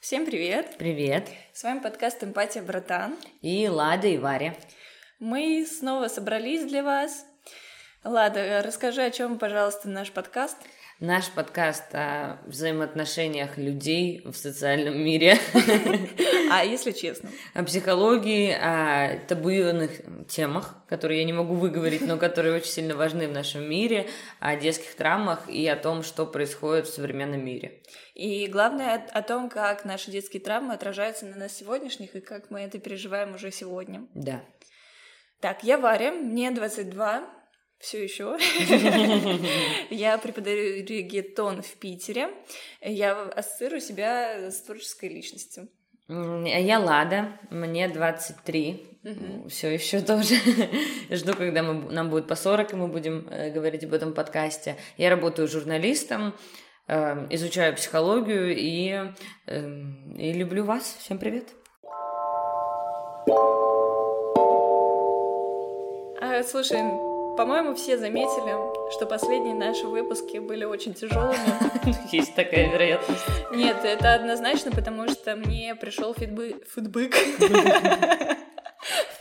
Всем привет! Привет! С вами подкаст «Эмпатия, братан». И Лада, и Варя. Мы снова собрались для вас. Лада, расскажи, о чем, пожалуйста, наш подкаст. Наш подкаст о взаимоотношениях людей в социальном мире. А если честно? О психологии, о табуированных темах, которые я не могу выговорить, но которые очень сильно важны в нашем мире, о детских травмах и о том, что происходит в современном мире. И главное о том, как наши детские травмы отражаются на нас сегодняшних и как мы это переживаем уже сегодня. Да. Так, я Варя, мне 22, все еще. Я преподаю регетон в Питере. Я ассоциирую себя с творческой личностью. Я Лада, мне 23, угу. все еще тоже. Жду, когда мы, нам будет по 40, и мы будем э, говорить об этом подкасте. Я работаю журналистом, э, изучаю психологию и, э, и люблю вас. Всем привет. А, слушай, по-моему, все заметили, что последние наши выпуски были очень тяжелыми. Есть такая вероятность. Нет, это однозначно, потому что мне пришел фидбэк.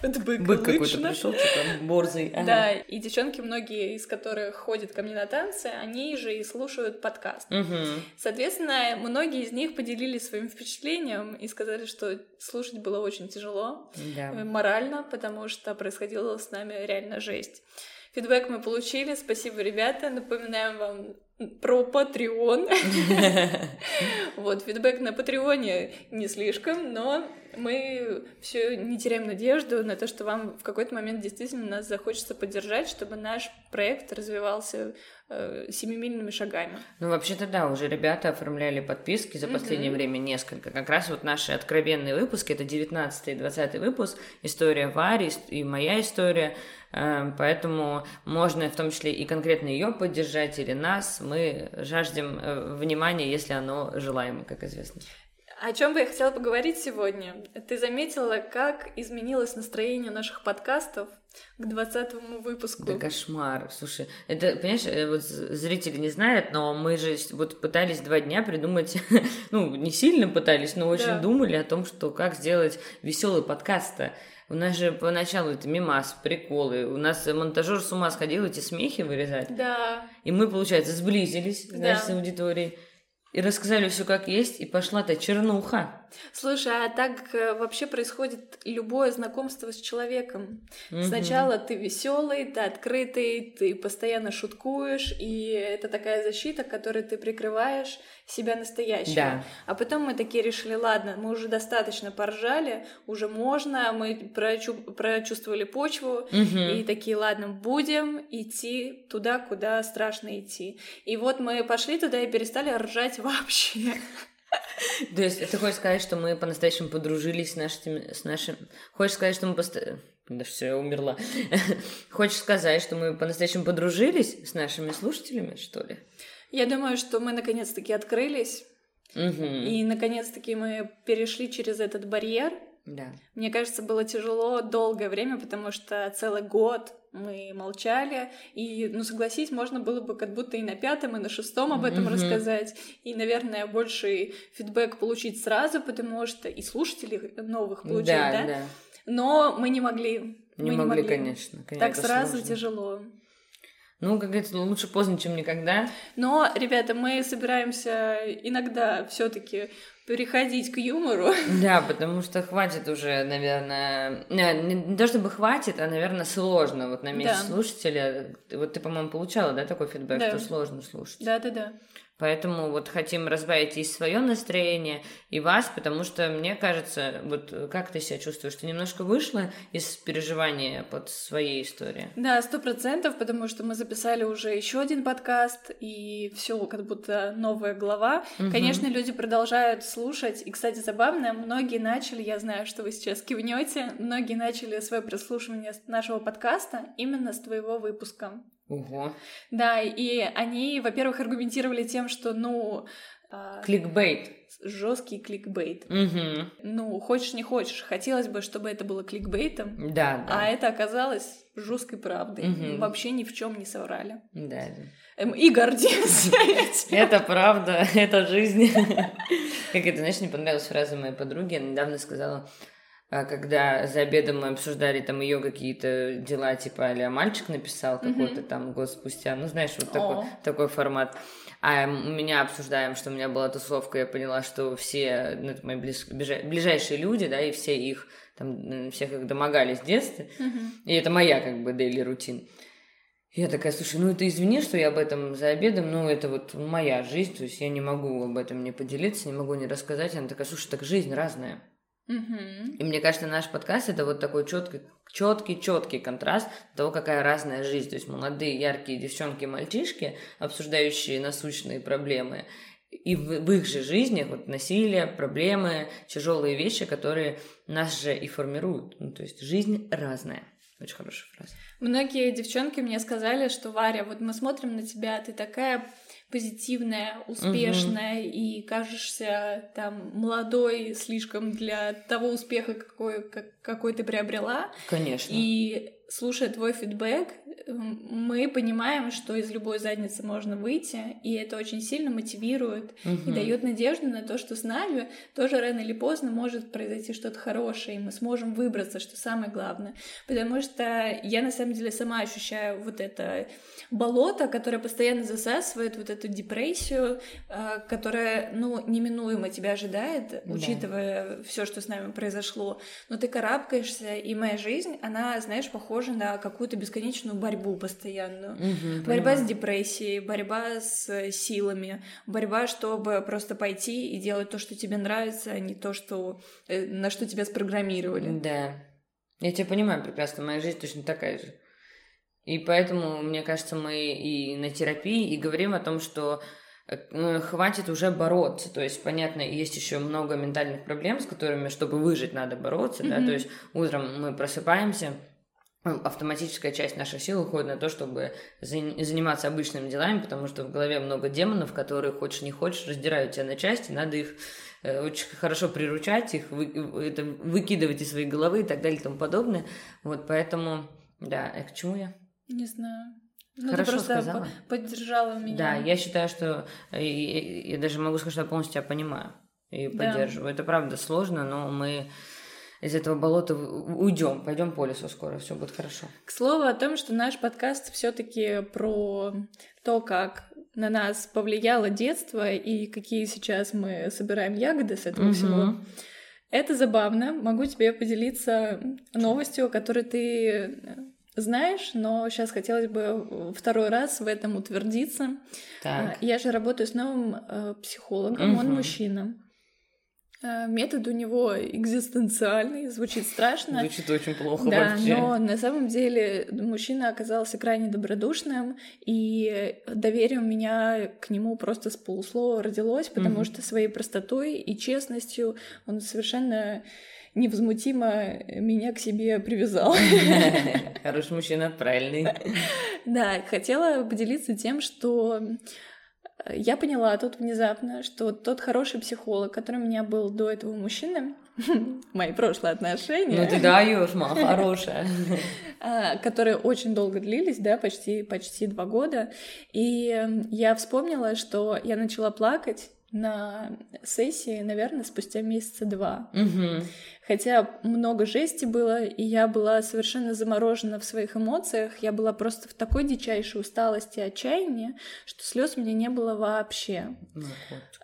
Фидбэк Бык какой-то пришел, типа борзый. Ага. Да, и девчонки, многие из которых ходят ко мне на танцы, они же и слушают подкаст. Угу. Соответственно, многие из них поделились своим впечатлением и сказали, что слушать было очень тяжело да. морально, потому что происходило с нами реально жесть. Фидбэк мы получили. Спасибо, ребята. Напоминаем вам про Patreon. Вот, фидбэк на Патреоне не слишком, но мы все не теряем надежду на то, что вам в какой-то момент действительно нас захочется поддержать, чтобы наш проект развивался э, семимильными шагами. Ну, вообще-то да, уже ребята оформляли подписки за последнее mm-hmm. время несколько. Как раз вот наши откровенные выпуски, это 19 и 20 выпуск, история Вари и моя история, э, поэтому можно в том числе и конкретно ее поддержать или нас. Мы жаждем э, внимания, если оно желаемо, как известно. О чем бы я хотела поговорить сегодня? Ты заметила, как изменилось настроение наших подкастов к двадцатому выпуску? Да кошмар. Слушай, это, понимаешь, э, вот зрители не знают, но мы же вот пытались два дня придумать, ну, не сильно пытались, но очень да. думали о том, что как сделать веселый подкаст -то. У нас же поначалу это мимас, приколы. У нас монтажер с ума сходил эти смехи вырезать. Да. И мы, получается, сблизились, да. с аудиторией и рассказали все как есть, и пошла-то чернуха. Слушай, а так э, вообще происходит любое знакомство с человеком. Угу. Сначала ты веселый, ты открытый, ты постоянно шуткуешь, и это такая защита, которой ты прикрываешь себя настоящего. Да. А потом мы такие решили, ладно, мы уже достаточно поржали, уже можно, мы прочу прочувствовали почву, угу. и такие, ладно, будем идти туда, куда страшно идти. И вот мы пошли туда и перестали ржать вообще. То есть ты хочешь сказать, что мы по-настоящему подружились с нашими... С нашим... Хочешь сказать, что мы постоянно... Да все, я умерла. Хочешь сказать, что мы по-настоящему подружились с нашими слушателями, что ли? Я думаю, что мы наконец-таки открылись. Угу. И наконец-таки мы перешли через этот барьер. Да. Мне кажется, было тяжело долгое время, потому что целый год мы молчали, и, ну, согласись, можно было бы как будто и на пятом, и на шестом об этом mm-hmm. рассказать, и, наверное, больший фидбэк получить сразу, потому что и слушателей новых получить, да? да? да. Но мы не могли. Не, мы могли, не могли, конечно. конечно так сразу сложно. тяжело. Ну, как говорится, лучше поздно, чем никогда. Но, ребята, мы собираемся иногда все-таки переходить к юмору. Да, потому что хватит уже, наверное, не то чтобы хватит, а, наверное, сложно вот на месяц да. слушателя. Вот ты, по-моему, получала, да, такой фидбэк, да. что сложно слушать. Да, да, да. Поэтому вот хотим разбавить и свое настроение, и вас, потому что мне кажется, вот как ты себя чувствуешь, ты немножко вышла из переживания под своей историей? Да, сто процентов, потому что мы записали уже еще один подкаст, и все как будто новая глава. Угу. Конечно, люди продолжают слушать, и, кстати, забавно, многие начали, я знаю, что вы сейчас кивнете, многие начали свое прослушивание нашего подкаста именно с твоего выпуска. Ого. Да, и они, во-первых, аргументировали тем, что, ну... Кликбейт. жесткий кликбейт. Угу. Ну, хочешь не хочешь, хотелось бы, чтобы это было кликбейтом, Да, да. а это оказалось жесткой правдой. Мгм. Вообще ни в чем не соврали. Да, да. Эм, И гордимся этим. Это правда, это жизнь. Как это, знаешь, не понравилась фраза моей подруги. Она недавно сказала, а, когда за обедом мы обсуждали там ее какие-то дела, типа, а мальчик написал какой-то там год спустя. Ну, знаешь, вот такой, О. такой формат. А у меня обсуждаем, что у меня была тусовка, я поняла, что все, ну, это мои ближай- ближайшие люди, да, и все их, там, всех их домогались в детстве. Мгм. И это моя, как бы, дейли рутин. Я такая, слушай, ну это извини, что я об этом за обедом, ну это вот моя жизнь, то есть я не могу об этом не поделиться, не могу не рассказать. Она такая, слушай, так жизнь разная. Мгм. И мне кажется, наш подкаст это вот такой четкий, четкий, четкий контраст того, какая разная жизнь. То есть молодые, яркие девчонки и мальчишки, обсуждающие насущные проблемы, и в, в их же жизнях вот насилие, проблемы, тяжелые вещи, которые нас же и формируют. Ну, то есть жизнь разная. Очень хорошая фраза. Многие девчонки мне сказали, что Варя, вот мы смотрим на тебя, ты такая позитивная, успешная и кажешься там молодой слишком для того успеха, какой, как- какой ты приобрела. Конечно. И слушая твой фидбэк, мы понимаем, что из любой задницы можно выйти, и это очень сильно мотивирует и Мгм. дает надежду на то, что с нами тоже рано или поздно может произойти что-то хорошее, и мы сможем выбраться, что самое главное. Потому что я на самом деле сама ощущаю вот это болото, которое постоянно засасывает вот эту депрессию, э, которая, ну, неминуемо тебя ожидает, Да. учитывая все, что с нами произошло. Но ты карабкаешься, и моя жизнь, она, знаешь, похожа на какую-то бесконечную борьбу постоянную. Мгм, Борьба с понимаю. депрессией, борьба с э, силами, борьба, чтобы просто пойти и делать то, что тебе нравится, а не то, что, э, на что тебя спрограммировали. Да. Я тебя понимаю прекрасно, моя жизнь точно такая же. И поэтому, мне кажется, мы и на терапии, и говорим о том, что э, хватит уже бороться. То есть, понятно, есть еще много ментальных проблем, с которыми, чтобы выжить, надо бороться, да. Мгм. То есть, утром мы просыпаемся, автоматическая часть наших сил уходит на то, чтобы за- заниматься обычными делами, потому что в голове много демонов, которые, хочешь не хочешь, раздирают тебя на части, надо их э, очень хорошо приручать, их вы- это, выкидывать из своей головы и так далее и тому подобное. Вот поэтому, да, э, к чему я? Не знаю. Ну, Хорошо ты просто сказала. по- поддержала меня. Да, я считаю, что э, и- я даже могу сказать, что я полностью тебя понимаю и Да. поддерживаю. Это правда сложно, но мы из этого болота уйдем, пойдем по лесу скоро, все будет хорошо. К слову о том, что наш подкаст все-таки про то, как на нас повлияло детство и какие сейчас мы собираем ягоды с этого всего. Мгм. Это забавно. Могу тебе поделиться новостью, о которой ты э, знаешь, но сейчас хотелось бы второй раз в этом утвердиться. Так. А, Я же работаю с новым э, психологом, он Мгм. мужчина. Э, Метод у него экзистенциальный, звучит страшно. Звучит очень плохо Да, вообще. но на самом деле мужчина оказался крайне добродушным, и доверие у меня к нему просто с полуслова родилось, потому Мгм. что своей простотой и честностью он совершенно невозмутимо меня к себе привязал. Хороший мужчина, правильный. Да, хотела поделиться тем, что я поняла тут внезапно, что тот хороший психолог, который у меня был до этого мужчины, мои прошлые отношения, Ну ты даешь, мама хорошая. а, которые очень долго длились, да, почти, почти два года. И э, я вспомнила, что я начала плакать на сессии, наверное, спустя месяца два. Мгм. Хотя много жести было, и я была совершенно заморожена в своих эмоциях. Я была просто в такой дичайшей усталости и отчаянии, что слез у меня не было вообще. Ну.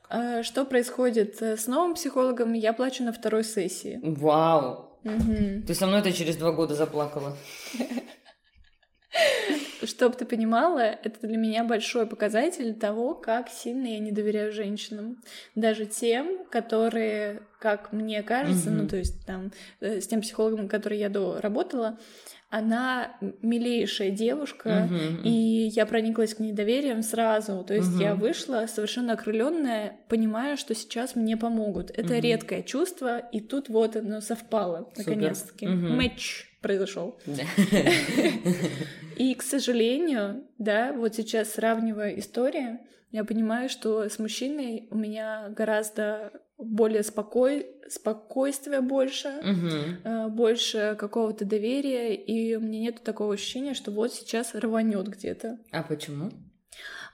А Что происходит э, с новым психологом? Я плачу на второй сессии. Вау. Мгм. Ты со мной-то через два года заплакала. Чтоб ты понимала, это для меня большой показатель того, как сильно я не доверяю женщинам. Даже тем, которые, как мне кажется, Мгм. ну то есть там э, с тем психологом, который я до работала, она милейшая девушка, Мгм. и я прониклась к ней доверием сразу. То есть я Мгм. вышла совершенно окрыленная, понимая, что сейчас мне помогут. Это Мгм. редкое чувство, и тут вот оно совпало, наконец-таки. Мгм. Матч произошел. И, к сожалению, да, вот сейчас сравнивая истории, я понимаю, что с мужчиной у меня гораздо более спокой... спокойствия больше, Угу. больше какого-то доверия, и у меня нет такого ощущения, что вот сейчас рванет где-то. А почему?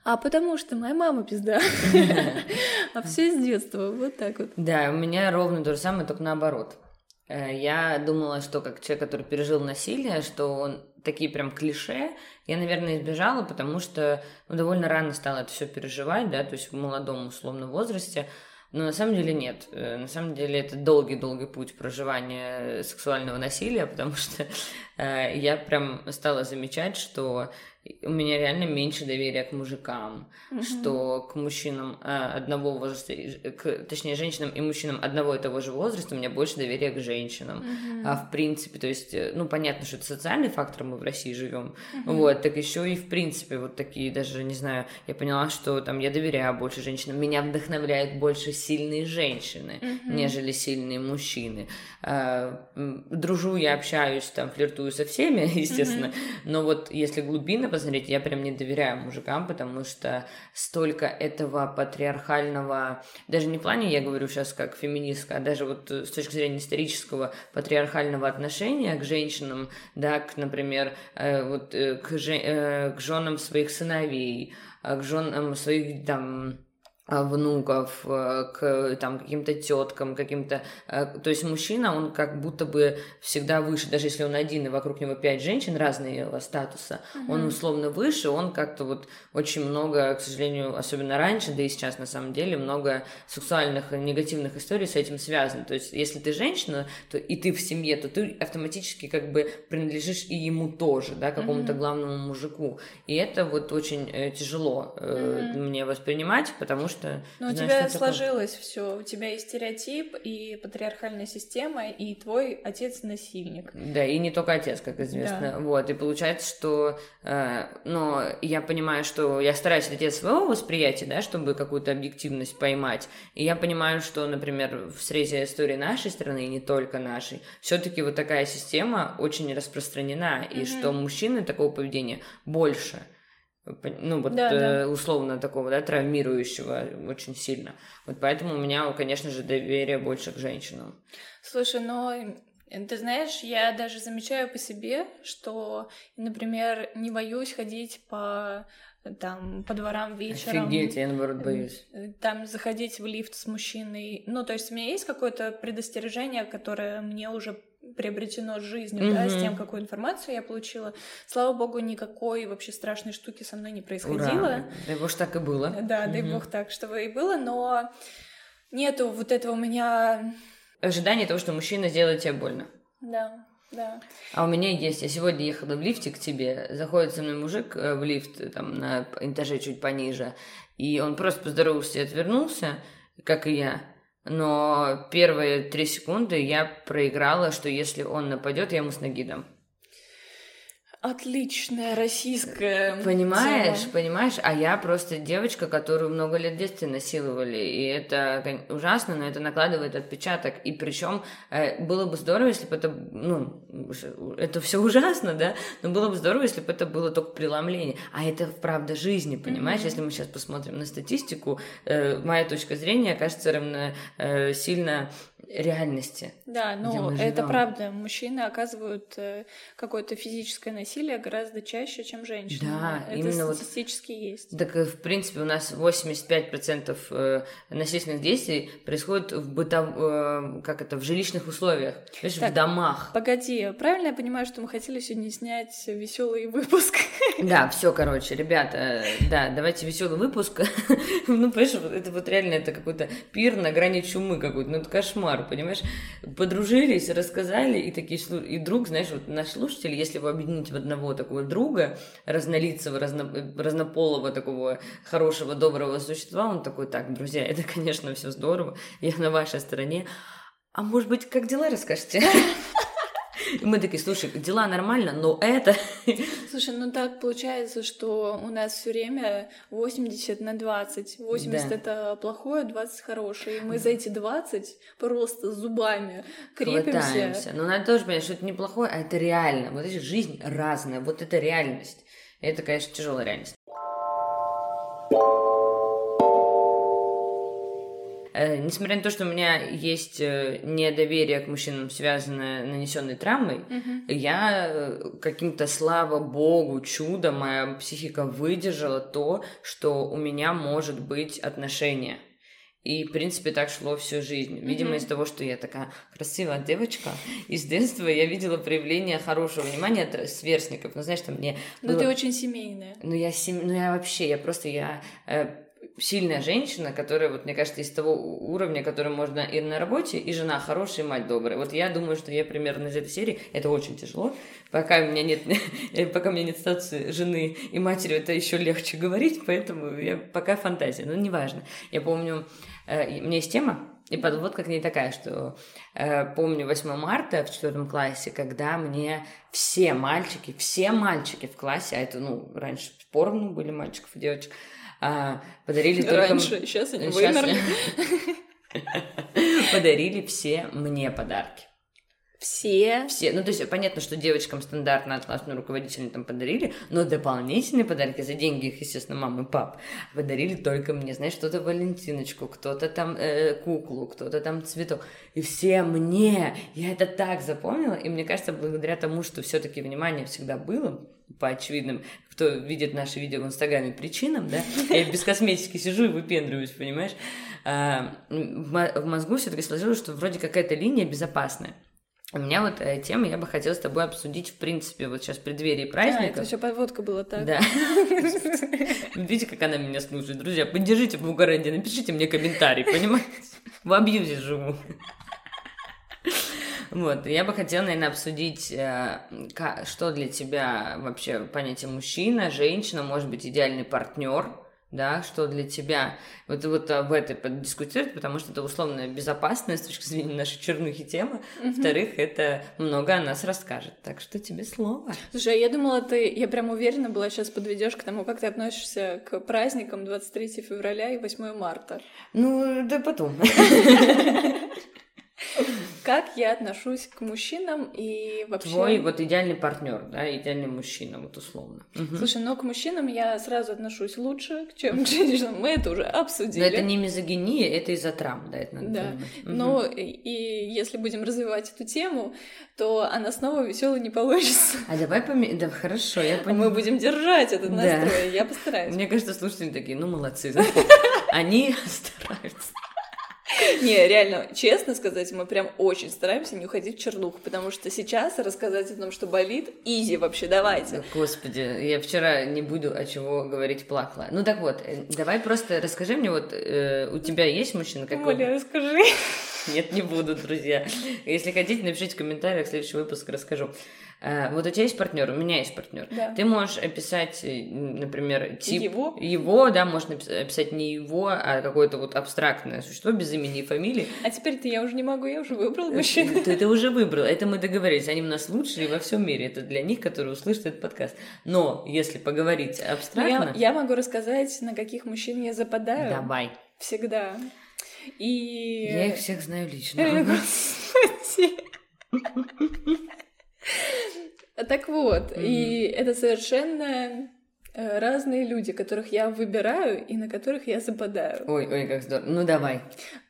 А потому что моя мама пизда. А все с детства, вот так вот. Да, у меня ровно то же самое, только наоборот. Э, Я думала, что как человек, который пережил насилие, что он такие прям клише, я, наверное, избежала, потому что ну, довольно рано стала это все переживать, да, то есть в молодом условном возрасте. Но на самом деле нет. Э, На самом деле это долгий-долгий путь проживания сексуального насилия, потому что э, я прям стала замечать, что у меня реально меньше доверия к мужикам, Мгм. что к мужчинам э, одного возраста, к, точнее, женщинам и мужчинам одного и того же возраста у меня больше доверия к женщинам. Мгм. А в принципе, то есть, э, ну, понятно, что это социальный фактор, мы в России живем, Мгм. вот, так еще и в принципе вот такие даже, не знаю, я поняла, что там я доверяю больше женщинам, меня вдохновляют больше сильные женщины, Мгм. нежели сильные мужчины. М, Дружу я, общаюсь, там, флиртую со всеми, естественно, но вот если глубинно посмотреть, я прям не доверяю мужикам, потому что столько этого патриархального, даже не в плане, я говорю сейчас как феминистка, а даже вот э, с точки зрения исторического патриархального отношения к женщинам, да, к, например, э, вот э, к, же- э, к женам своих сыновей, к женам своих там внуков, э, к там каким-то теткам, каким-то, э, то есть мужчина, он как будто бы всегда выше, даже если он один и вокруг него пять женщин разного статуса, он условно выше, он как-то вот очень много, к сожалению, особенно раньше, да и сейчас на самом деле много сексуальных негативных историй с этим связано. То есть если ты женщина, то и ты в семье, то ты автоматически как бы принадлежишь и ему тоже, да, какому-то Мгм. главному мужику. И это вот очень э, тяжело Мгм. мне воспринимать, потому что Но у знаешь, тебя что такое. сложилось все. У тебя есть стереотип и патриархальная система, и твой отец насильник. Да, и не только отец, как известно. Вот, и получается, что, э, но я понимаю, что я стараюсь идти от своего восприятия, да, чтобы какую-то объективность поймать. И я понимаю, что, например, в срезе истории нашей страны, и не только нашей, все-таки вот такая система очень распространена, и Мгм. что мужчины такого поведения больше. Ну, вот Да, э, да. условно такого, да, травмирующего очень сильно. Вот поэтому у меня, конечно же, доверие больше к женщинам. Слушай, но ты знаешь, я даже замечаю по себе, что, например, не боюсь ходить по там по дворам вечером. Офигеть, я наоборот боюсь. э, Там заходить в лифт с мужчиной. Ну, то есть у меня есть какое-то предостережение, которое мне уже приобретено жизнью, да, с тем, какую информацию я получила. Слава богу, никакой вообще страшной штуки со мной не происходило. Ура! Дай бог, так и было. Да, дай Мгм. бог так, чтобы и было, но нету вот этого у меня... Ожидание того, что мужчина сделает тебе больно. Да, да. А у меня есть. Я сегодня ехала в лифте к тебе. Заходит со мной мужик э, в лифт, э, там, на этаже чуть пониже. И он просто поздоровался и отвернулся, как и я. Но первые три секунды я проиграла, что если он нападет, я ему с ноги дам. Отличная российская Понимаешь, тема. понимаешь, а я просто девочка, которую много лет в детстве насиловали, и это ужасно, но это накладывает отпечаток, и причем э, было бы здорово, если бы это, ну, это все ужасно, да, но было бы здорово, если бы это было только преломление, а это правда жизни, понимаешь, Мгм. если мы сейчас посмотрим на статистику, э, моя точка зрения кажется равно э, сильно реальности. Да, где ну это правда. Мужчины оказывают э, какое-то физическое насилие гораздо чаще, чем женщины. Да, это именно вот- статистически есть. Так, э, в принципе, у нас 85% э, насильственных действий происходит в бытов... как это, в жилищных условиях, то есть в Так. домах. Погоди, правильно я понимаю, что мы хотели сегодня снять веселый выпуск? Да, все, короче, ребята, да, давайте веселый выпуск. ну, понимаешь, вот это вот реально это какой-то пир на грани чумы какой-то, ну это кошмар, понимаешь? Подружились, рассказали, и такие, и друг, знаешь, вот наш слушатель, если его объединить в одного такого друга, разнолицего, разно- разнополого такого хорошего, доброго существа, он такой, так, друзья, это, конечно, все здорово, я на вашей стороне, а может быть, как дела расскажете? И мы такие, слушай, дела нормально, но это... Слушай, ну так получается, что у нас все время 80 на 20. 80 да. это плохое, 20 хорошее. И мы за эти 20 просто зубами крепимся. Хватаемся. Но надо тоже понять, что это не плохое, а это реально. Вот эта жизнь разная, вот это реальность. Это, конечно, тяжелая реальность. Несмотря на то, что у меня есть э, недоверие к мужчинам, связанное нанесенной травмой, угу. я э, каким-то, слава богу, чудом, моя психика выдержала то, что у меня может быть отношение. И, в принципе, так шло всю жизнь. Видимо, mm-hmm. из того, что я такая красивая девочка, из детства я видела проявление хорошего внимания от сверстников. Ну, знаешь, там мне... Ну, было... ты очень семейная. Ну, я, сем... ну, я вообще, я просто, я сильная женщина, которая, вот, мне кажется, из того уровня, который можно и на работе, и жена хорошая, и мать добрая. Вот я думаю, что я примерно из этой серии. Это очень тяжело. Пока у меня нет, пока у меня нет статуса жены и матери, это еще легче говорить, поэтому я пока фантазия. Но неважно. Я помню, э, у меня есть тема, и подводка к ней такая, что э, помню 8 марта в четвертом классе, когда мне все мальчики, все мальчики в классе, а это, ну, раньше поровну были мальчиков и девочек, а, подарили только... Раньше, сейчас они вымерли. Подарили все мне подарки. Все? Все. Ну, то есть, понятно, что девочкам стандартно от классного руководителя там подарили, но дополнительные подарки за деньги их, естественно, мам и пап подарили только мне. Знаешь, кто-то Валентиночку, кто-то там э, куклу, кто-то там цветок. И все мне. Я это так запомнила. И мне кажется, благодаря тому, что все-таки внимание всегда было, по очевидным, кто видит наши видео в Инстаграме, причинам, да, я без косметики сижу и выпендриваюсь, понимаешь, а, в мозгу все-таки сложилось, что вроде какая-то линия безопасная. У меня вот э, тема, я бы хотела с тобой обсудить, в принципе, вот сейчас в преддверии праздника. Да, это все подводка была так. Да. Видите, как она меня слушает. Друзья, поддержите в Бугаранде, напишите мне комментарий, понимаете? В абьюзе живу. Вот, я бы хотела, наверное, обсудить, э, что для тебя вообще понятие мужчина, женщина, может быть, идеальный партнер, да, что для тебя, вот, вот об этом подискутировать, потому что это условно безопасная с точки зрения нашей чернухи тема, во-вторых, это много о нас расскажет, так что тебе слово. Слушай, а я думала, ты, я прям уверена была, сейчас подведешь к тому, как ты относишься к праздникам 23 февраля и 8 марта. Ну, да потом. Как я отношусь к мужчинам и вообще... Твой вот идеальный партнер, да, идеальный мужчина, вот условно. Слушай, но к мужчинам я сразу отношусь лучше, чем к женщинам. Мы это уже обсудили. Но это не мизогиния, это из-за травм, да, это надо Да, понимать. но и, и если будем развивать эту тему, то она снова веселой не получится. А давай поменяем... Да, хорошо, я понимаю. Мы будем держать этот настрой, да. я постараюсь. Мне кажется, слушатели такие, ну, молодцы. Они стараются. Не, реально, честно сказать, мы прям очень стараемся не уходить в чернуху, потому что сейчас рассказать о том, что болит, изи вообще, давайте. Господи, я вчера не буду о чего говорить плакала. Ну так вот, э, давай просто расскажи мне, вот э, у тебя есть мужчина какой? Оля, расскажи. Нет, не буду, друзья. Если хотите, напишите в комментариях, следующий выпуск расскажу. Э, вот у тебя есть партнер, у меня есть партнер. Да. Ты можешь описать, э, например, тип его, его да, можно описать не его, а какое-то вот абстрактное существо без имени и фамилии. А теперь-то я уже не могу, я уже выбрал мужчину. Ты это уже выбрал, это мы договорились. Они у нас лучшие во всем мире. Это для них, которые услышат этот подкаст. Но если поговорить абстрактно... Я, я могу рассказать, на каких мужчин я западаю. Давай. Всегда. И... Я их всех знаю лично. Господи. Так вот, mm-hmm. и это совершенно э, разные люди, которых я выбираю и на которых я западаю. Ой, ой, как здорово. Ну давай.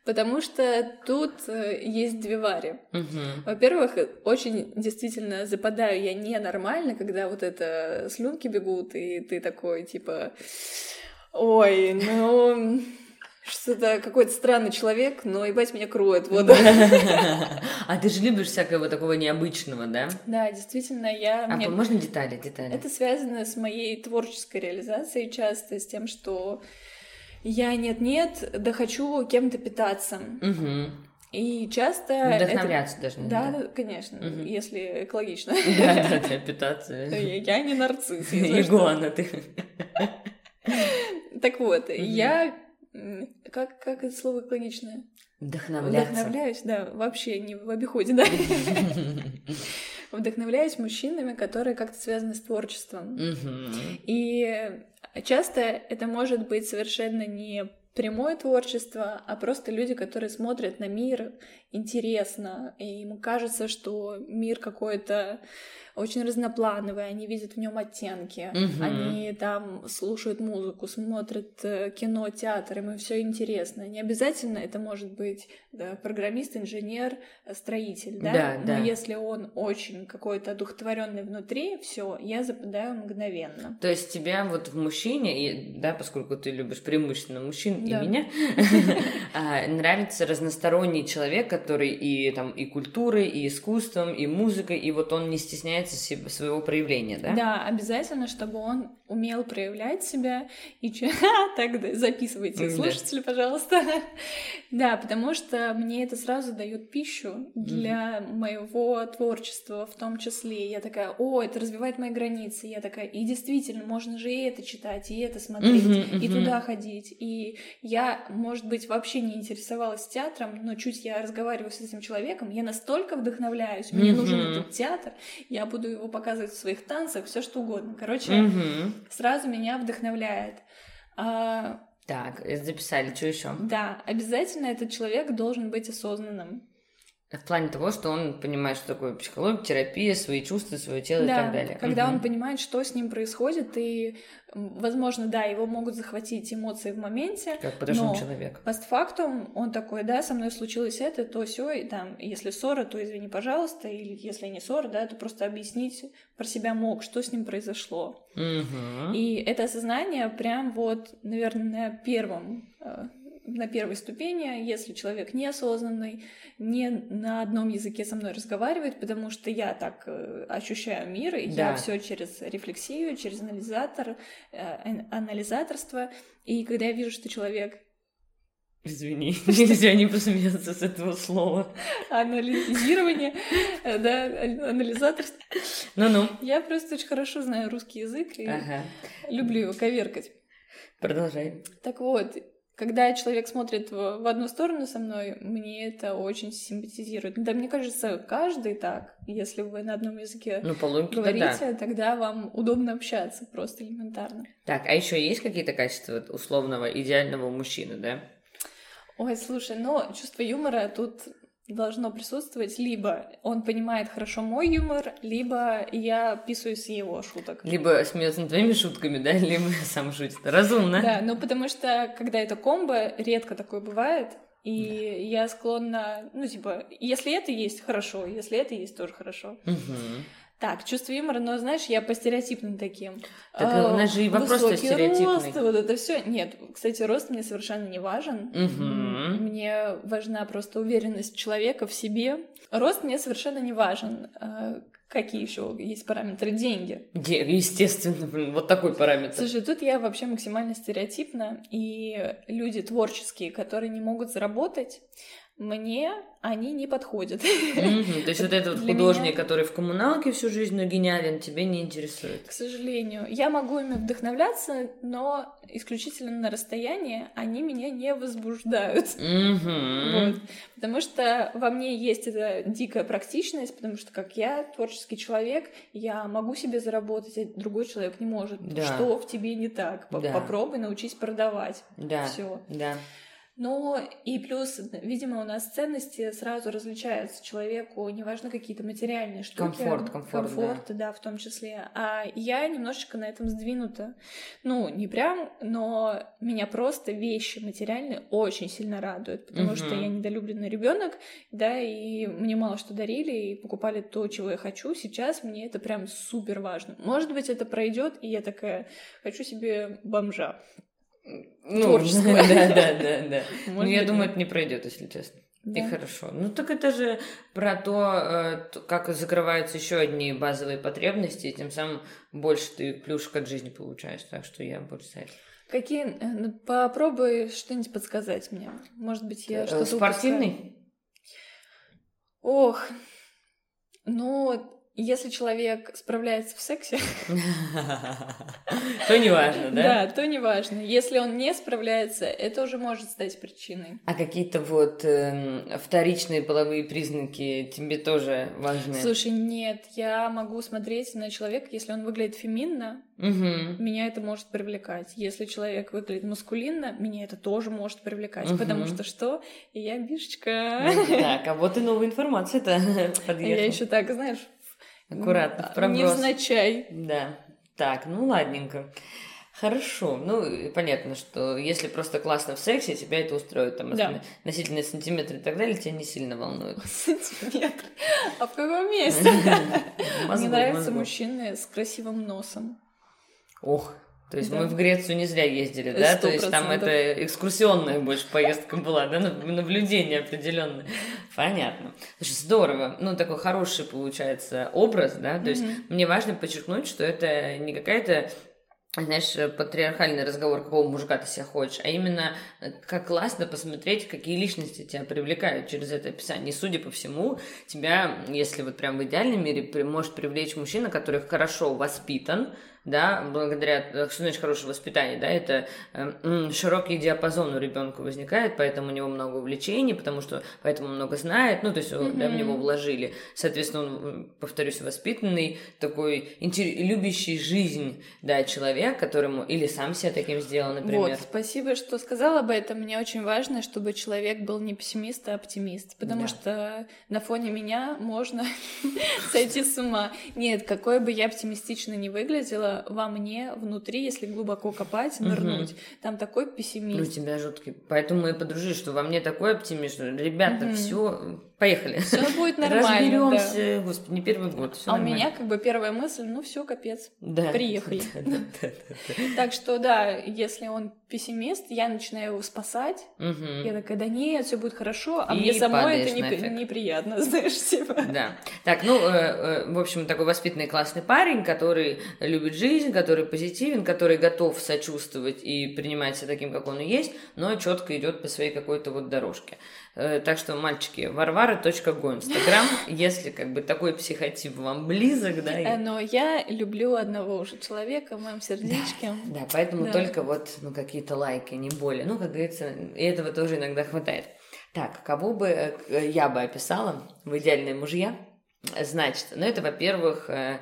Потому что тут э, есть две вари. Угу. Во-первых, очень действительно западаю я ненормально, когда вот это слюнки бегут, и ты такой типа, ой, ну что-то какой-то странный человек, но ебать меня кроет. Вот. А ты же любишь всякого такого необычного, да? Да, действительно, я... А мне... можно детали, детали? Это связано с моей творческой реализацией часто, с тем, что я нет-нет, да хочу кем-то питаться. Угу. И часто... Вдохновляться это... даже. Да, да, конечно, угу. если экологично. Да, питаться. Я не нарцисс. Игуана ты. Так вот, я как, как это слово лаконичное? Вдохновляться. Вдохновляюсь, да, вообще не в обиходе, да. Вдохновляюсь мужчинами, которые как-то связаны с творчеством. И часто это может быть совершенно не прямое творчество, а просто люди, которые смотрят на мир интересно, и им кажется, что мир какой-то очень разноплановый, они видят в нем оттенки, угу. они там слушают музыку, смотрят э, кино, театр, им все интересно. Не обязательно это может быть да, программист, инженер, э, строитель, да? Да, Но да. если он очень какой-то одухотворенный внутри, все, я западаю мгновенно. То есть тебя вот в мужчине, и, да, поскольку ты любишь преимущественно мужчин Да. и меня, а, нравится разносторонний человек, который и там и культурой, и искусством, и музыкой, и вот он не стесняется себе- своего проявления, да? Да, обязательно, чтобы он умел проявлять себя и так записывайте, слушатели, пожалуйста. Да, потому что мне это сразу дает пищу для моего творчества в том числе. Я такая, о, это развивает мои границы. Я такая, и действительно, можно же и это читать, и это смотреть, и туда ходить. И я, может быть, вообще не интересовалась театром, но чуть я разговариваю с этим человеком, я настолько вдохновляюсь, мне нужен этот театр, я буду его показывать в своих танцах, все что угодно. Короче, Мгм. сразу меня вдохновляет. А, Так, записали, что еще? да, обязательно этот человек должен быть осознанным. В плане того, что он понимает, что такое психология, терапия, свои чувства, свое тело и да, так далее. когда Мгм. он понимает, что с ним происходит, и, возможно, да, его могут захватить эмоции в моменте, Как подошел человек. постфактум он такой, да, со мной случилось это, то все, и там, если ссора, то извини, пожалуйста, или если не ссора, да, то просто объяснить про себя мог, что с ним произошло. Мгм. И это осознание прям вот, наверное, на первом, э, на первой ступени, если человек неосознанный, не на одном языке со мной разговаривает, потому что я так э, ощущаю мир, и Да. я все через рефлексию, через анализатор, э, ан- анализаторство. И когда я вижу, что человек Извини, нельзя не посмеяться с этого слова. анализирование, э, да, а- анализаторство, Ну-ну. я просто очень хорошо знаю русский язык и Ага. люблю его коверкать. Продолжай. Так вот, когда человек смотрит в, в одну сторону со мной, мне это очень симпатизирует. Да, мне кажется, каждый так. Если вы на одном языке Ну, по логике, да, говорите, да. тогда вам удобно общаться, просто элементарно. Так, а еще есть какие-то качества условного идеального мужчины, да? Ой, слушай, но чувство юмора тут должно присутствовать. Либо он понимает хорошо мой юмор, либо я писаюсь с его шуток. Либо смеется над твоими шутками, да, либо сам шутит. Разумно. Да, ну потому что, когда это комбо, редко такое бывает. И я склонна, ну, типа, если это есть, хорошо, если это есть, тоже хорошо. Мгм. Так, чувство юмора, но знаешь, я по стереотипным таким. Так А, у нас же и вопрос-то высокий стереотипный. рост, вот это все. Нет, кстати, рост мне совершенно не важен. Мгм. Мне важна просто уверенность человека в себе. Рост мне совершенно не важен. А, Какие еще есть параметры? Деньги. Естественно, блин, вот такой параметр. Слушай, тут я вообще максимально стереотипна, и люди творческие, которые не могут заработать, мне они не подходят. Мгм. То есть вот этот Для художник, меня- который в коммуналке всю жизнь, но гениален, тебе не интересует. К сожалению, я могу ими вдохновляться, но исключительно на расстоянии они меня не возбуждают. Мгм. Вот. Потому что во мне есть эта дикая практичность, потому что как я творческий человек, я могу себе заработать, а другой человек не может. Да. Что в тебе не так? Да. Попробуй научись продавать. Да, Все. да. Но и плюс, видимо, у нас ценности сразу различаются человеку, неважно какие-то материальные штуки. Комфорт, комфорт, Комфорт, да. в том числе. А я немножечко на этом сдвинута. Ну, не прям, но меня просто вещи материальные очень сильно радуют, потому что Мгм. я недолюбленный ребенок, да, и мне мало что дарили и покупали то, чего я хочу. Сейчас мне это прям супер важно. Может быть, это пройдет, и я такая хочу себе бомжа. Ну, Творческого. Да, да, да, да. Ну, я думаю, это не пройдет, если честно. И Да. хорошо. Ну так это же про то, э, как закрываются еще одни базовые потребности, и тем самым больше ты плюшек от жизни получаешь. Так что я больше за это. Какие? э, ну, Попробуй что-нибудь подсказать мне. Может быть, я Э, что-то Спортивный? упускаю. Ох, ну, если человек справляется в сексе, то не важно, да? Да, то не важно. Если он не справляется, это уже может стать причиной. А какие-то вот эм, вторичные половые признаки тебе тоже важны? Слушай, нет, я могу смотреть на человека, если он выглядит феминно, меня это может привлекать. Если человек выглядит маскулинно, меня это тоже может привлекать. Потому что что? Я бишечка. Так, а вот и новая информация-то подъехала. Я еще так, знаешь, Аккуратно, в проброс. Невзначай. Да. Так, ну ладненько. Хорошо. Ну, понятно, что если просто классно в сексе, тебя это устроит. Там да. относительные сантиметры и так далее тебя не сильно волнует. Сантиметры? А в каком месте? Мне нравятся мужчины с красивым носом. Ох, то есть да. мы в Грецию не зря ездили, да? 100%. То есть там это экскурсионная больше поездка была, да, наблюдение определенное. Понятно. Слушай, здорово. Ну, такой хороший получается образ, да? То есть мне важно подчеркнуть, что это не какая-то знаешь, патриархальный разговор, какого мужика ты себя хочешь, а именно э, как классно посмотреть, какие личности тебя привлекают через это описание. И, судя по всему, тебя, если вот прям в идеальном мире, может привлечь мужчина, который хорошо воспитан, да, благодаря, э, что значит хорошее воспитание, да, это э, широкий диапазон у ребенка возникает, поэтому у него много увлечений, потому что поэтому много знает, ну, то есть, mm-hmm. да, в него вложили, соответственно, он, повторюсь, воспитанный, такой любящий жизнь, да, человек, которому или сам себя таким сделал, например. Вот, спасибо, что сказал об этом, мне очень важно, чтобы человек был не пессимист, а оптимист, потому да. что на фоне меня можно сойти с ума. Нет, какой бы я оптимистично не выглядела, во мне внутри, если глубоко копать, нырнуть. Угу. Там такой пессимизм. Ну, тебя жуткий. Поэтому мы и подружились, что во мне такой оптимизм, ребята, угу. все Поехали. Все будет нормально. Разберемся, да. господи, не первый год. а нормально. у меня как бы первая мысль, ну все, капец. Да. Приехали. Так что да, если он пессимист, я начинаю его спасать. Я такая, да нет, все будет хорошо, а мне самой это неприятно, знаешь, типа. Да. Так, ну, э, э, в общем, такой воспитанный классный парень, который любит жизнь, который позитивен, который готов сочувствовать и принимать себя таким, как он и есть, но четко идет по своей какой-то вот дорожке. Э, так что, мальчики, варвара.го инстаграм, если как бы такой психотип вам близок, да. И... Но я люблю одного уже человека в моем сердечке. Да, да поэтому да. только вот ну, какие-то лайки, не более. Ну, как говорится, и этого тоже иногда хватает. Так, кого бы э, я бы описала в идеальные мужья? Значит, ну это, во-первых, э,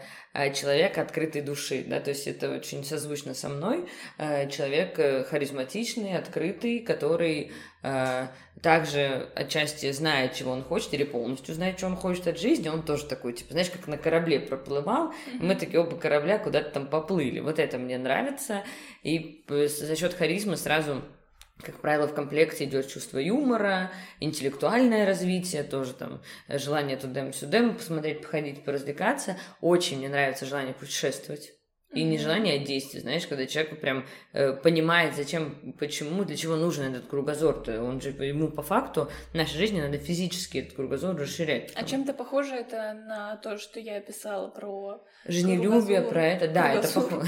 человек открытой души, да, то есть это очень созвучно со мной, человек харизматичный, открытый, который также отчасти знает, чего он хочет, или полностью знает, что он хочет от жизни, он тоже такой, типа, знаешь, как на корабле проплывал, мы такие оба корабля куда-то там поплыли. Вот это мне нравится, и за счет харизмы сразу как правило, в комплекте идет чувство юмора, интеллектуальное развитие, тоже там желание туда-сюда посмотреть, походить, поразвлекаться. Очень мне нравится желание путешествовать. И не желание, а действие, знаешь, когда человек прям э, понимает, зачем, почему, для чего нужен этот кругозор. -то. Он же ему по факту в нашей жизни надо физически этот кругозор расширять. А чем-то похоже это на то, что я писала про жизнелюбие, про это, да, это похоже.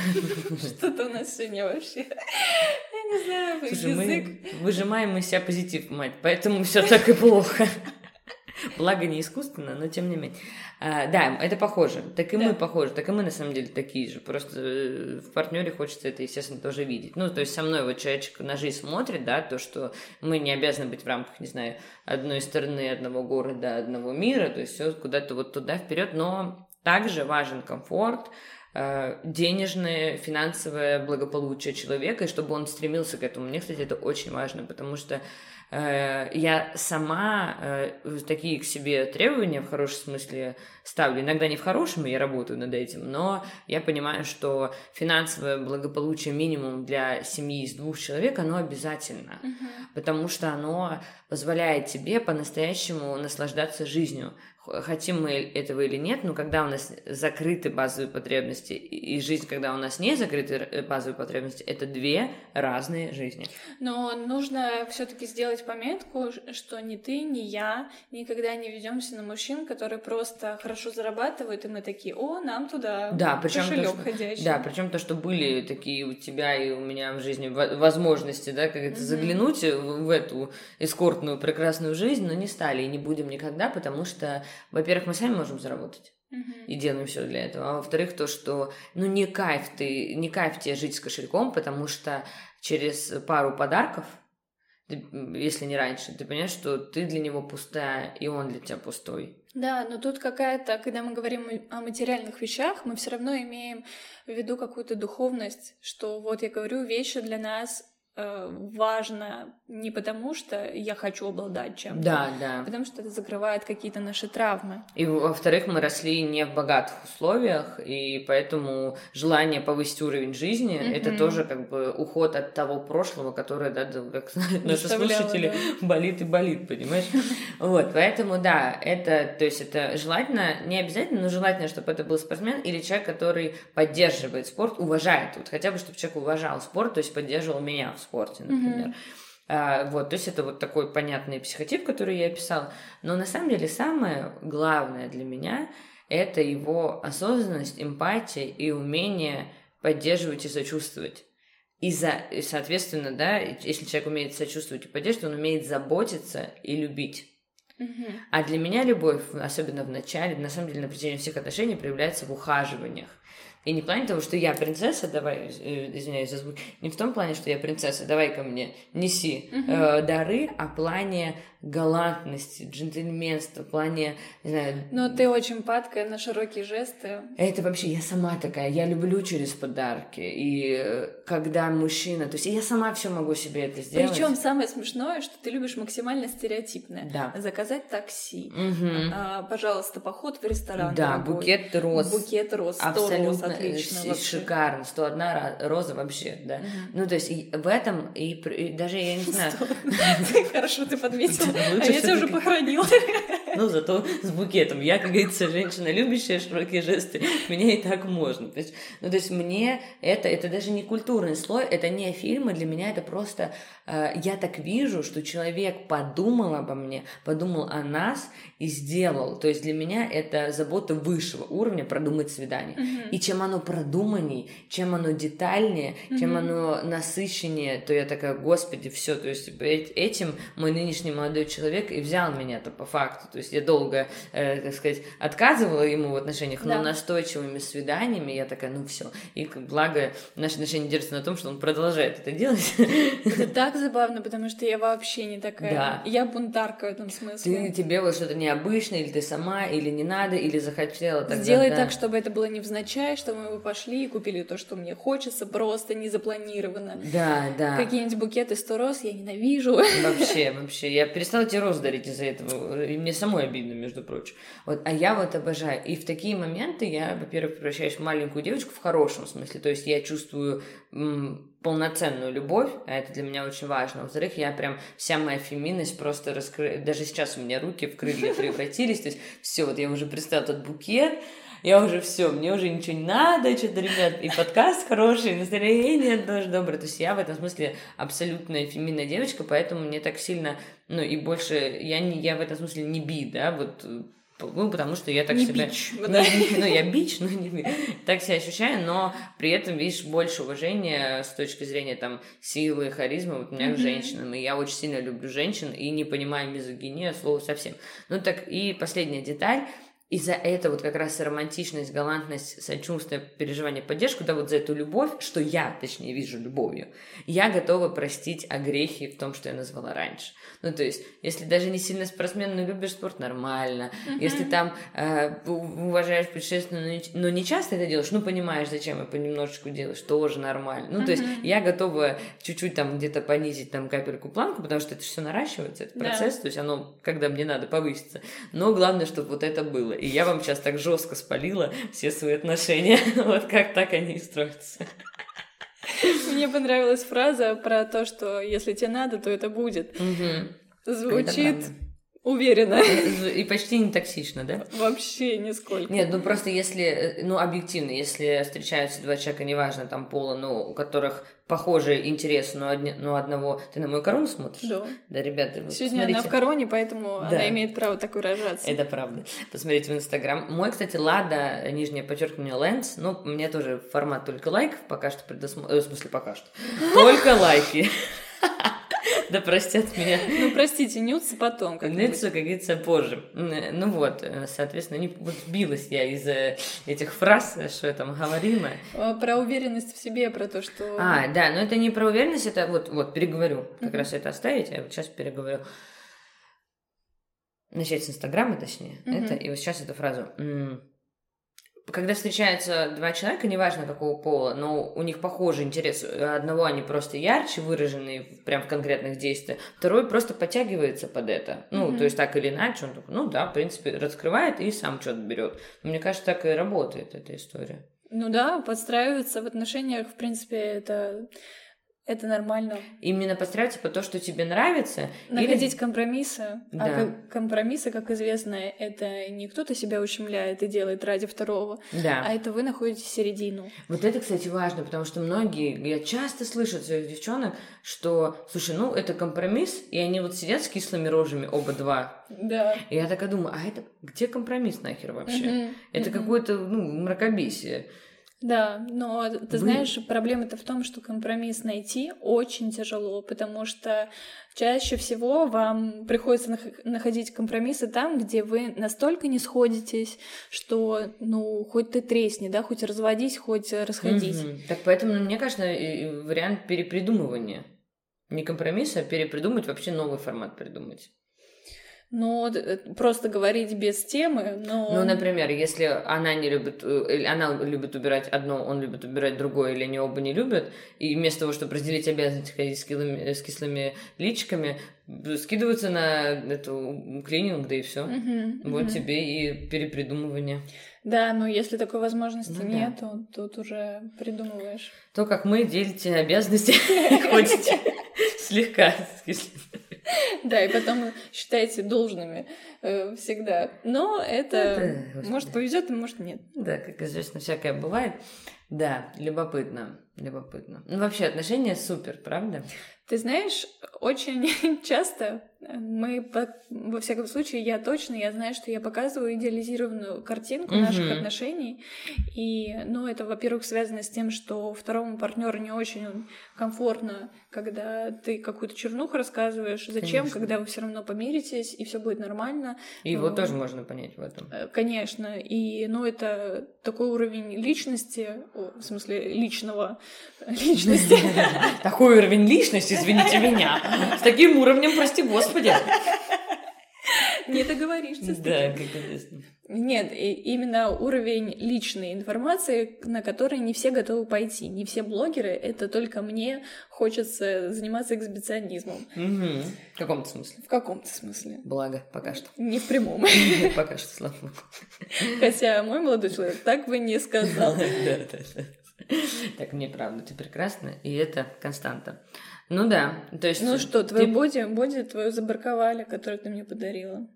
Что-то у нас сегодня вообще. Я не знаю, Слушай, мы выжимаем из себя позитив, мать, поэтому все так и плохо. Благо не искусственно, но тем не менее. А, да, это похоже. Так и да. мы похожи, так и мы на самом деле такие же. Просто э, в партнере хочется это, естественно, тоже видеть. Ну, то есть со мной вот человечек на жизнь смотрит, да, то, что мы не обязаны быть в рамках, не знаю, одной страны, одного города, одного мира, то есть все куда-то вот туда вперед, но также важен комфорт, э, денежное, финансовое благополучие человека, и чтобы он стремился к этому. Мне, кстати, это очень важно, потому что я сама э, такие к себе требования в хорошем смысле ставлю. Иногда не в хорошем, я работаю над этим, но я понимаю, что финансовое благополучие минимум для семьи из двух человек, оно обязательно, uh-huh. потому что оно позволяет тебе по-настоящему наслаждаться жизнью хотим мы этого или нет, но когда у нас закрыты базовые потребности и жизнь, когда у нас не закрыты э, базовые потребности, это две разные жизни. Но нужно все-таки сделать пометку, что ни ты, ни я никогда не ведемся на мужчин, которые просто хорошо зарабатывают, и мы такие, о, нам туда да, причем то, что, ходящий. Да, причем то, что были такие у тебя и у меня в жизни возможности, да, как это mm-hmm. заглянуть в эту эскортную прекрасную жизнь, но не стали и не будем никогда, потому что во-первых, мы сами можем заработать и делаем все для этого. А во-вторых, то, что ну не кайф ты, не кайф тебе жить с кошельком, потому что через пару подарков, если не раньше, ты понимаешь, что ты для него пустая, и он для тебя пустой. Да, но тут какая-то, когда мы говорим о материальных вещах, мы все равно имеем в виду какую-то духовность, что вот я говорю, вещи для нас важно не потому, что я хочу обладать чем-то, да, да. потому что это закрывает какие-то наши травмы. И, во-вторых, мы росли не в богатых условиях, и поэтому желание повысить уровень жизни mm-hmm. это тоже как бы уход от того прошлого, которое, да, как наши слушатели, да. болит и болит, понимаешь? Вот, поэтому, да, это, то есть это желательно, не обязательно, но желательно, чтобы это был спортсмен или человек, который поддерживает спорт, уважает, вот хотя бы, чтобы человек уважал спорт, то есть поддерживал меня в спорте, например. Mm-hmm. А, вот, то есть это вот такой понятный психотип, который я описал. Но на самом деле самое главное для меня это его осознанность, эмпатия и умение поддерживать и сочувствовать. И, за, и, соответственно, да, если человек умеет сочувствовать и поддерживать, он умеет заботиться и любить. Mm-hmm. А для меня любовь, особенно в начале, на самом деле на протяжении всех отношений, проявляется в ухаживаниях. И не в плане того, что я принцесса, давай, э, извиняюсь за звук, не в том плане, что я принцесса, давай ко мне, неси э, дары, а в плане галантности, джентльменства, в плане, не знаю... Но ты очень падкая на широкие жесты. Это вообще, я сама такая, я люблю через подарки, и э, когда мужчина, то есть я сама все могу себе это сделать. Причем самое смешное, что ты любишь максимально стереотипное. Да. Заказать такси, угу. а, пожалуйста, поход в ресторан. Да, дорогой. букет роз. Букет роз, Абсолютно роз, отлично. Вообще. Шикарно, 101 роза вообще, да. Угу. Ну, то есть и в этом, и, и даже, я не знаю... Хорошо ты подметила. А я тебя уже похоронила. Ну, зато с букетом. Я, как говорится, женщина, любящая широкие жесты. Меня и так можно. То есть, ну, то есть мне это, это даже не культурный слой, это не фильмы, для меня это просто... Э, я так вижу, что человек подумал обо мне, подумал о нас и сделал. То есть для меня это забота высшего уровня продумать свидание. И чем оно продуманней, чем оно детальнее, uh-huh. чем оно насыщеннее, то я такая, господи, все. То есть этим мой нынешний молодой человек и взял меня-то по факту. То есть я долго, э, так сказать, отказывала ему в отношениях, да. но настойчивыми свиданиями я такая, ну все. И благо наши отношения держатся на том, что он продолжает это делать. Это так забавно, потому что я вообще не такая. Да. Я бунтарка в этом смысле. Ты, тебе вот что-то необычное, или ты сама, или не надо, или захотела. Тогда, Сделай да. так, чтобы это было невзначай, чтобы мы пошли и купили то, что мне хочется, просто не запланировано. Да, да. Какие-нибудь букеты сто роз я ненавижу. Вообще, вообще. Я перестала тебе роз дарить из-за этого. И мне самой обидно, между прочим. Вот, а я вот обожаю. И в такие моменты я, во-первых, превращаюсь в маленькую девочку в хорошем смысле. То есть я чувствую полноценную любовь, а это для меня очень важно. Во-вторых, я прям вся моя феминность просто раскрыла. Даже сейчас у меня руки в крылья превратились. То есть все, вот я уже представила тот букет, я уже все, мне уже ничего не надо, что-то, ребят, и подкаст хороший, и настроение тоже доброе. То есть я в этом смысле абсолютная феминная девочка, поэтому мне так сильно, ну и больше, я, не, я в этом смысле не би, да, вот ну, потому что я так не себя... Бич, ну, да. ну, я бич, но не так себя ощущаю, но при этом, видишь, больше уважения с точки зрения там силы, харизмы вот у меня mm-hmm. к женщинам. И я очень сильно люблю женщин и не понимаю мизогинии слова совсем. Ну так и последняя деталь и за это вот как раз романтичность, галантность, сочувствие, переживание, поддержку, да, вот за эту любовь, что я, точнее, вижу любовью, я готова простить огрехи в том, что я назвала раньше. Ну, то есть, если даже не сильно спортсмен, но любишь спорт, нормально. Mm-hmm. Если там э, уважаешь путешествие, но не часто это делаешь, ну, понимаешь, зачем и понемножечку делаешь, тоже нормально. Ну, mm-hmm. то есть, я готова чуть-чуть там где-то понизить там капельку планку, потому что это все наращивается, этот процесс, yeah. то есть, оно, когда мне надо, повысится. Но главное, чтобы вот это было. И я вам сейчас так жестко спалила все свои отношения. Вот как так они и строятся. Мне понравилась фраза про то, что если тебе надо, то это будет. Звучит уверенно. И почти не токсично, да? Вообще нисколько. Нет, ну просто если, ну объективно, если встречаются два человека, неважно там пола, но у которых похожие интересы, но, одни, но одного... Ты на мою корону смотришь? Да. Да, ребята, вы Сегодня посмотрите. она в короне, поэтому да. она имеет право так выражаться. Это правда. Посмотрите в Инстаграм. Мой, кстати, Лада, нижнее подчеркивание, Лэнс, ну, мне тоже формат только лайков пока что предусмотрен. Э, в смысле, пока что. Только лайки. Да простят меня. Ну, простите, нюцы потом. Нюцы, как говорится, позже. Ну вот, э, соответственно, не вот сбилась я из этих фраз, что я там говорила. Про уверенность в себе, про то, что... А, да, но это не про уверенность, это вот, вот переговорю. Как раз это оставить, я вот сейчас переговорю. Начать с Инстаграма, точнее. Это, и вот сейчас эту фразу когда встречаются два человека, неважно какого пола, но у них похожий интерес, одного они просто ярче выраженные прям в конкретных действиях, второй просто подтягивается под это. Ну, mm-hmm. то есть так или иначе, он такой, ну да, в принципе, раскрывает и сам что-то берет. Мне кажется, так и работает эта история. Ну да, подстраиваться в отношениях, в принципе, это это нормально. Именно подстраиваться по то, что тебе нравится. Находить или... компромиссы. А да. А компромиссы, как известно, это не кто-то себя ущемляет и делает ради второго, да. а это вы находите середину. Вот это, кстати, важно, потому что многие, я часто слышу от своих девчонок, что, слушай, ну это компромисс, и они вот сидят с кислыми рожами оба два. Да. И я такая думаю, а это где компромисс нахер вообще? Угу. Это угу. какое-то, ну, мракобесие. Да, но ты Вы... знаешь, проблема-то в том, что компромисс найти очень тяжело, потому что чаще всего вам приходится находить компромиссы там, где вы настолько не сходитесь, что, ну, хоть ты тресни, да, хоть разводись, хоть расходись. Угу. Так поэтому, ну, мне кажется, вариант перепридумывания. Не компромисса, а перепридумать, вообще новый формат придумать. Ну, э, просто говорить без темы, но... Ну, например, если она не любит, э, она любит убирать одно, он любит убирать другое, или они оба не любят, и вместо того, чтобы разделить обязанности ходить с, кислыми, с кислыми личиками, скидываются на эту клининг, да и все. Угу, вот угу. тебе и перепридумывание. Да, но если такой возможности ну, нет, да. то тут уже придумываешь. То, как мы делите обязанности, ходите слегка с кислыми Да, и потом считаете должными э, всегда. Но это, может повезет, а может нет. Да, как известно, всякое бывает. Да, любопытно, любопытно. Ну, вообще, отношения супер, правда? Ты знаешь, очень часто мы, во всяком случае, я точно, я знаю, что я показываю идеализированную картинку угу. наших отношений. И, ну, это, во-первых, связано с тем, что второму партнеру не очень комфортно, когда ты какую-то чернуху рассказываешь. Зачем, конечно. когда вы все равно помиритесь, и все будет нормально. И его ну, тоже можно понять в этом. Э, конечно. И, ну, это такой уровень личности, в смысле, личного личности. Такой уровень личности, извините меня. С таким уровнем, прости господи. Не договоришься. Да, как известно. Нет, именно уровень личной информации, на который не все готовы пойти. Не все блогеры, это только мне хочется заниматься эксбиционизмом. Угу. В каком-то смысле. В каком-то смысле. Благо, пока что. Не в прямом. Пока что, слава богу. Хотя мой молодой человек так бы не сказал. Да, да, да. Так мне правда, ты прекрасна, и это константа. Ну да, то есть... Ну что, твою ты... боди, боди твою забарковали, которую ты мне подарила.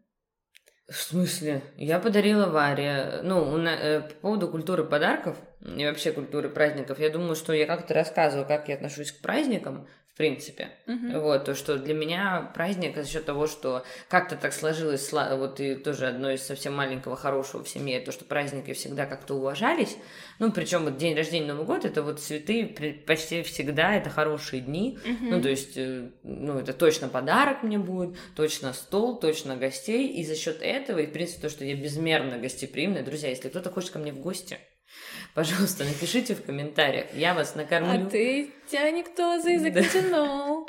В смысле? Я подарила Варе. Ну, э, по поводу культуры подарков и вообще культуры праздников, я думаю, что я как-то рассказывала, как я отношусь к праздникам в принципе. Uh-huh. Вот, то, что для меня праздник за счет того, что как-то так сложилось, вот и тоже одно из совсем маленького хорошего в семье, то, что праздники всегда как-то уважались. Ну, причем вот день рождения, Новый год, это вот цветы почти всегда это хорошие дни. Uh-huh. Ну, то есть, э, ну, это точно подарок мне будет, точно стол, точно гостей. И за счет этого, и в принципе, то, что я безмерно гостеприимная, друзья, если кто-то хочет ко мне в гости, Пожалуйста, напишите в комментариях, я вас накормлю. А ты тебя никто за язык не тянул.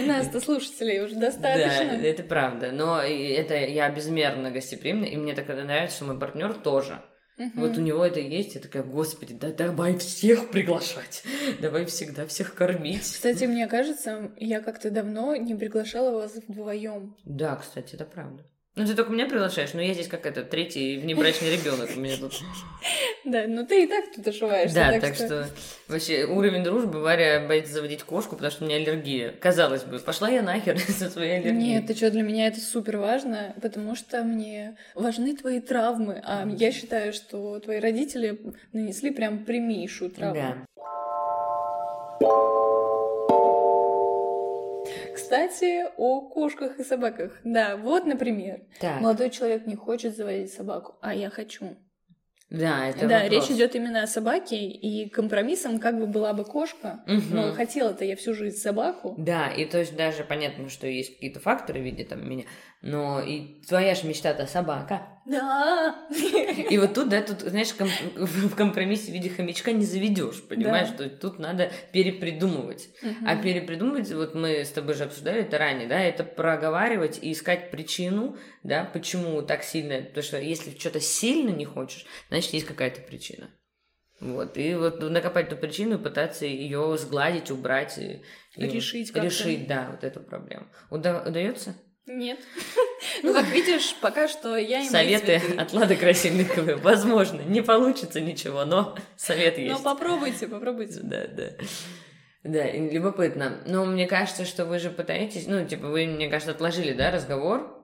У нас-то слушателей уже достаточно. Да, это правда. Но это я безмерно гостеприимна, и мне так нравится, что мой партнер тоже. Угу. Вот у него это есть, я такая, господи, да давай всех приглашать, давай всегда всех кормить. Кстати, мне кажется, я как-то давно не приглашала вас вдвоем. Да, кстати, это правда. Ну, ты только меня приглашаешь, но я здесь как это, третий внебрачный ребенок у меня тут. Да, ну ты и так тут ошиваешься. Да, так что вообще уровень дружбы Варя боится заводить кошку, потому что у меня аллергия. Казалось бы, пошла я нахер со своей аллергией. Нет, ты что, для меня это супер важно, потому что мне важны твои травмы, а я считаю, что твои родители нанесли прям прямейшую травму. Да. Кстати, о кошках и собаках. Да, вот, например, так. молодой человек не хочет заводить собаку, а я хочу. Да, это Да, вопрос. речь идет именно о собаке, и компромиссом как бы была бы кошка, Мгм. но хотела-то я всю жизнь собаку. Да, и то есть даже понятно, что есть какие-то факторы в виде там меня, но и твоя же мечта-то собака. Да. И вот тут, да, тут, знаешь, ком- в компромиссе в виде хомячка не заведешь, понимаешь, Да. что тут надо перепридумывать. А Мгм. перепридумывать, вот мы с тобой же обсуждали это ранее, да, это проговаривать и искать причину, да, почему так сильно, потому что если что-то сильно не хочешь, значит, есть какая-то причина. Вот, и вот накопать эту причину и пытаться ее сгладить, убрать и, и Решить как-то. решить, да, вот эту проблему. Уда- удается? Нет. Ну, как видишь, пока что я и мои Советы цветы. от Лады Красильниковой. Возможно, не получится ничего, но совет Но есть. попробуйте, попробуйте. Да, да. Да, любопытно. Но мне кажется, что вы же пытаетесь, ну, типа, вы, мне кажется, отложили, да, разговор,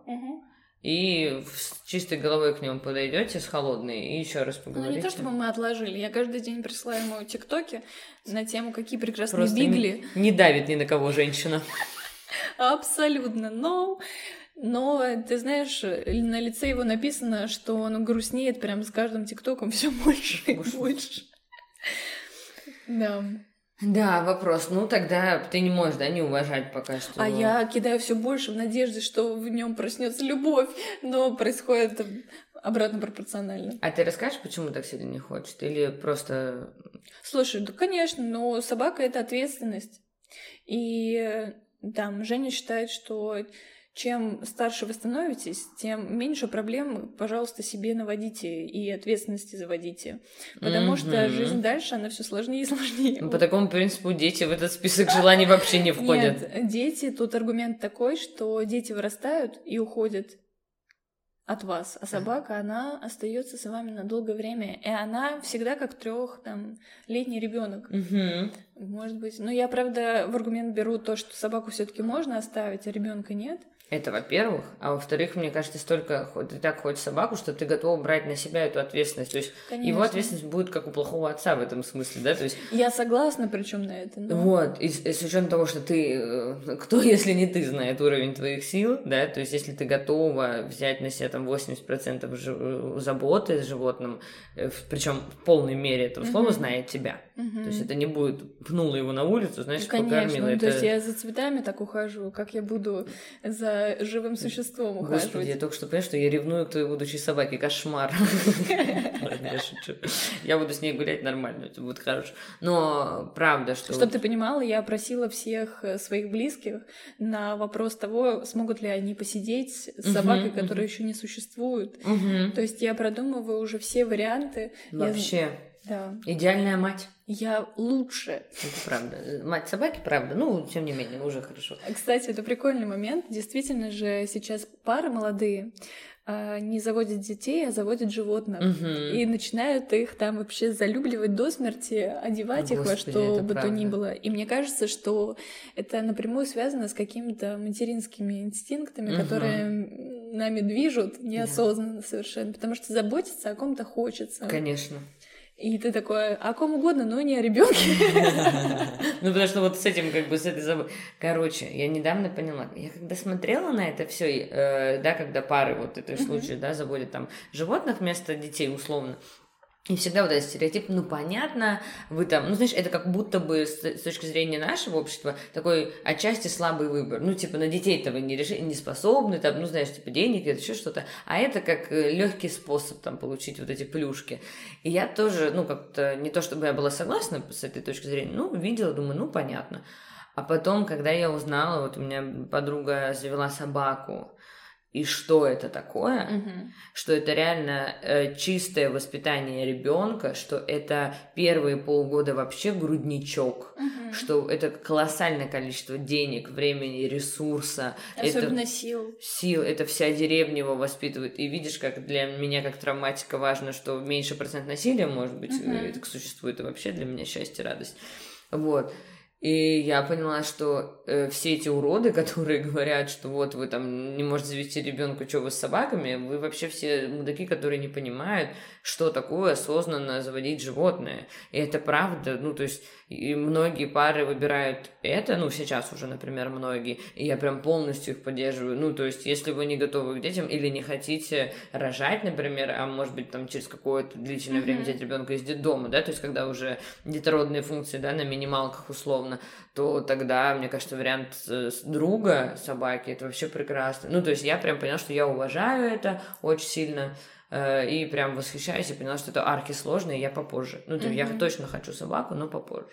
и с чистой головой к нему подойдете с холодной и еще раз Ну, поговорите. не то чтобы мы отложили. Я каждый день присылаю ему тиктоки на тему, какие прекрасные Просто бигли. не, не давит ни на кого женщина. Абсолютно. Но, но ты знаешь, на лице его написано, что он грустнеет прям с каждым тиктоком все больше и больше. Да. Да, вопрос. Ну, тогда ты не можешь, да, не уважать пока что. А я кидаю все больше в надежде, что в нем проснется любовь, но происходит обратно пропорционально. А ты расскажешь, почему так сильно не хочет? Или просто... Слушай, да, конечно, но собака это ответственность. И там Женя считает, что чем старше вы становитесь, тем меньше проблем, пожалуйста, себе наводите и ответственности заводите. Потому что Мгм. жизнь дальше, она все сложнее и сложнее. По такому принципу дети в этот список желаний вообще не входят. Нет, дети, тут аргумент такой, что дети вырастают и уходят от вас, а собака, она остается с вами на долгое время, и она всегда как трех там летний ребенок. Может быть. Но я, правда, в аргумент беру то, что собаку все-таки можно оставить, а ребенка нет. Это во-первых. А во-вторых, мне кажется, столько ты так хочешь собаку, что ты готова брать на себя эту ответственность. То есть Конечно. его ответственность будет как у плохого отца в этом смысле, да? То есть Я согласна, причем на это. но- вот, и, и с учетом того, что ты, э, кто, если не ты, знает уровень твоих сил, да, то есть если ты готова взять на себя там 80% жи- э, заботы с животным, причем в полной мере этого слова Мгм. знает тебя. Мгм. То есть это не будет пнула его на улицу, знаешь, Конечно, покормила. ну, это... то есть я за цветами так ухожу, как я буду за живым существом Господи, я ухаживать. только что поняла, что я ревную к твоей будущей собаке. Кошмар. Я шучу. Я буду с ней гулять нормально, это будет хорошо. Но правда, что... Чтобы ты понимала, я просила всех э, своих близких на вопрос того, смогут ли они посидеть с собакой, которая еще не существует. То есть я продумываю уже все варианты. Я- Вообще, да. идеальная мать. Я лучше. Это правда. Мать собаки, правда. Ну, тем не менее, уже хорошо. Кстати, это прикольный момент. Действительно же сейчас пары молодые а, не заводят детей, а заводят животных. Мгм. И начинают их там вообще залюбливать до смерти, одевать их во Господи, что бы то ни правда. было. И мне кажется, что это напрямую связано с какими-то материнскими инстинктами, Мгм. которые нами движут неосознанно совершенно. Потому что заботиться о ком-то хочется. Конечно. И ты такой, о ком угодно, но не о ребенке. Ну, потому что вот с этим, как бы, с этой забо- Короче, я недавно поняла, я когда смотрела на это все, да, когда пары, вот это случае, да, заводят там животных вместо детей, условно, и всегда вот этот стереотип, ну, понятно, вы там, ну, знаешь, это как будто бы с, точки зрения нашего общества такой отчасти слабый выбор. Ну, типа, на детей-то вы не, реши, не способны, там, ну, знаешь, типа, денег или еще что-то. А это как легкий способ там получить вот эти плюшки. И я тоже, ну, как-то, не то чтобы я была согласна с этой точки зрения, ну, видела, думаю, ну, понятно. А потом, когда я узнала, вот у меня подруга завела собаку, и что это такое, Мгм. что это реально э, чистое воспитание ребенка, что это первые полгода вообще грудничок, Мгм. что это колоссальное количество денег, времени, ресурса, Особенно это сил. сил, это вся деревня его воспитывает. И видишь, как для меня, как травматика, важно, что меньше процент насилия, может быть, э, это существует, и вообще для меня счастье, радость. Вот. И я поняла, что э, все эти уроды, которые говорят, что вот вы там не можете завести ребенка, что вы с собаками, вы вообще все мудаки, которые не понимают, что такое осознанно заводить животное. И это правда, ну то есть И многие пары выбирают это, ну, сейчас уже, например, многие, и я прям полностью их поддерживаю. Ну, то есть, если вы не готовы к детям или не хотите рожать, например, а может быть, там, через какое-то длительное mm-hmm. время взять ребенка из детдома, да, то есть, когда уже детородные функции, да, на минималках условно, то тогда, мне кажется, вариант друга собаки, это вообще прекрасно. Ну, то есть, я прям поняла, что я уважаю это очень сильно, и прям восхищаюсь и поняла, что это арки сложные, я попозже. Ну, то mm-hmm. я точно хочу собаку, но попозже.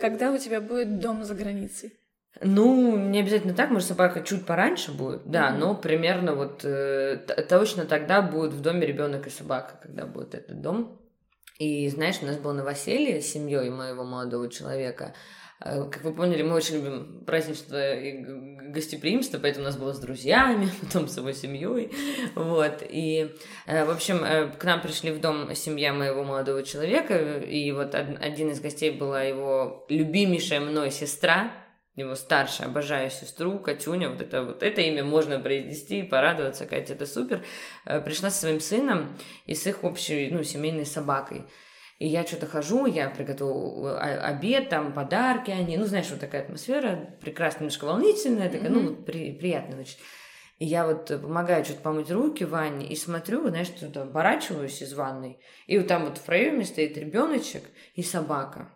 Когда у тебя будет дом за границей? Ну, не обязательно так, может, собака чуть пораньше будет, да, mm-hmm. но примерно вот э, точно тогда будет в доме ребенок и собака, когда будет этот дом. И знаешь, у нас было новоселье с семьей моего молодого человека. Э, как вы поняли, мы очень любим празднество и гостеприимство, поэтому у нас было с друзьями, потом с его семьей. Вот. И, э, в общем, э, к нам пришли в дом семья моего молодого человека, и вот один из гостей была его любимейшая мной сестра, его старшая, обожаю сестру, Катюня, вот это вот это имя можно произнести, порадоваться, Катя, это супер. Пришла со своим сыном и с их общей, ну, семейной собакой. И я что-то хожу, я приготовила обед, там подарки они, ну, знаешь, вот такая атмосфера, прекрасно, немножко волнительная, такая, mm-hmm. ну, вот при, приятная очень. И я вот помогаю что-то помыть руки в ванне и смотрю, знаешь, что-то оборачиваюсь из ванной, и вот там вот в проеме стоит ребеночек и собака.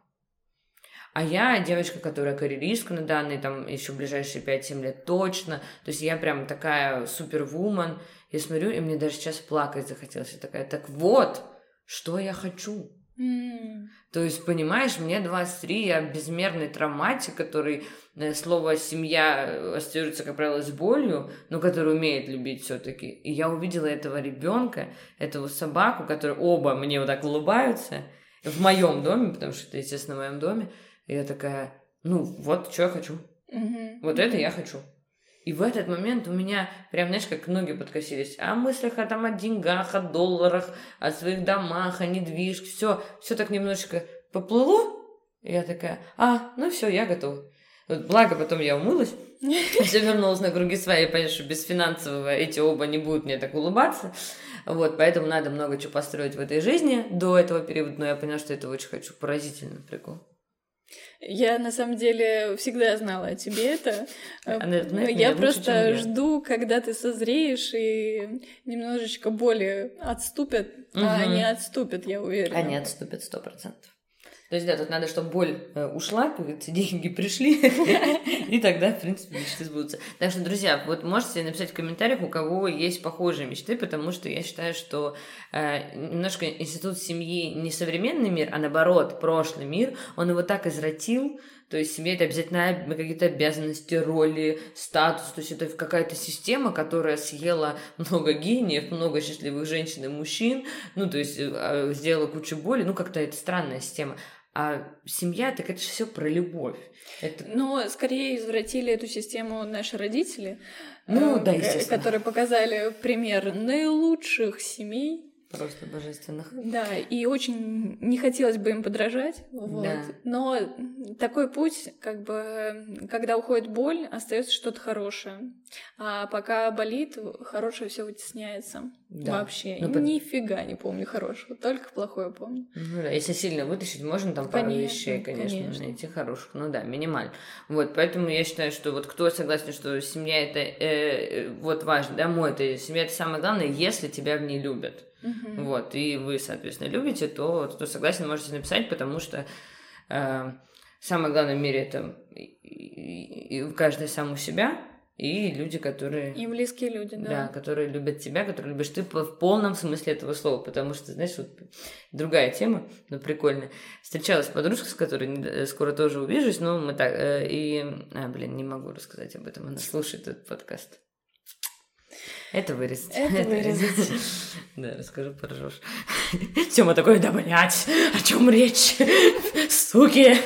А я девочка, которая карьеристка на данный, там, еще ближайшие 5-7 лет точно. То есть я прям такая супервумен. Я смотрю, и мне даже сейчас плакать захотелось. Я такая, так вот, что я хочу. То есть, понимаешь, мне 23, я безмерный травматик, который э, слово «семья» ассоциируется, как правило, с болью, но который умеет любить все таки И я увидела этого ребенка, эту собаку, которые оба мне вот так улыбаются в моем доме, потому что это, естественно, в моем доме. И я такая, ну, вот что я хочу. Mm-hmm. Вот это я хочу. И в этот момент у меня прям, знаешь, как ноги подкосились. О мыслях о, там, о деньгах, о долларах, о своих домах, о недвижке. Все, все так немножечко поплыло. И я такая, а, ну все, я готова. Вот, благо потом я умылась, все вернулась на круги свои, понимаешь, что без финансового эти оба не будут мне так улыбаться. Вот, поэтому надо много чего построить в этой жизни до этого периода, но я поняла, что это очень хочу. Поразительно прикол. Я на самом деле всегда знала о тебе это. Она знает я просто жду, когда ты созреешь и немножечко боли отступят, угу. а они отступят, я уверена. Они отступят сто процентов. То есть, да, тут надо, чтобы боль э, ушла, деньги пришли, и тогда, в принципе, мечты сбудутся. Так что, друзья, вот можете написать в комментариях, у кого есть похожие мечты, потому что я считаю, что э, немножко институт семьи не современный мир, а наоборот, прошлый мир, он его так извратил, то есть семья это обязательно какие-то обязанности, роли, статус. То есть это какая-то система, которая съела много гениев, много счастливых женщин и мужчин. Ну, то есть э, сделала кучу боли. Ну, как-то это странная система. А семья, так это же все про любовь. Это... Но скорее извратили эту систему наши родители, ну, э, да, естественно. которые показали пример наилучших семей, Просто божественных. Да, и очень не хотелось бы им подражать. Вот. Да. Но такой путь, как бы, когда уходит боль, остается что-то хорошее. А пока болит, хорошее все вытесняется. Да. Вообще. Ну, Нифига не помню хорошего, только плохое помню. Ну да, если сильно вытащить, можно там пару конечно, вещей, конечно, конечно, найти хороших. Ну да, минимально. Вот, поэтому я считаю, что вот кто согласен, что семья это э, вот важно, да, мой это семья это самое главное, если тебя в ней любят. Угу. Вот, и вы, соответственно, любите, то, то согласен, можете написать, потому что э, самое главное в мире это и, и, и каждый сам у себя, и люди, которые... И близкие люди, да. Да, которые любят тебя, которые любишь ты в полном смысле этого слова, потому что, знаешь, вот другая тема, но прикольная. Встречалась подружка, с которой скоро тоже увижусь, но мы так... Э, и... А, блин, не могу рассказать об этом, она слушает этот подкаст. Это вырезать. Это вырезать. Да, расскажу, поржешь. Тёма такой, да блять, о чем речь? Суки!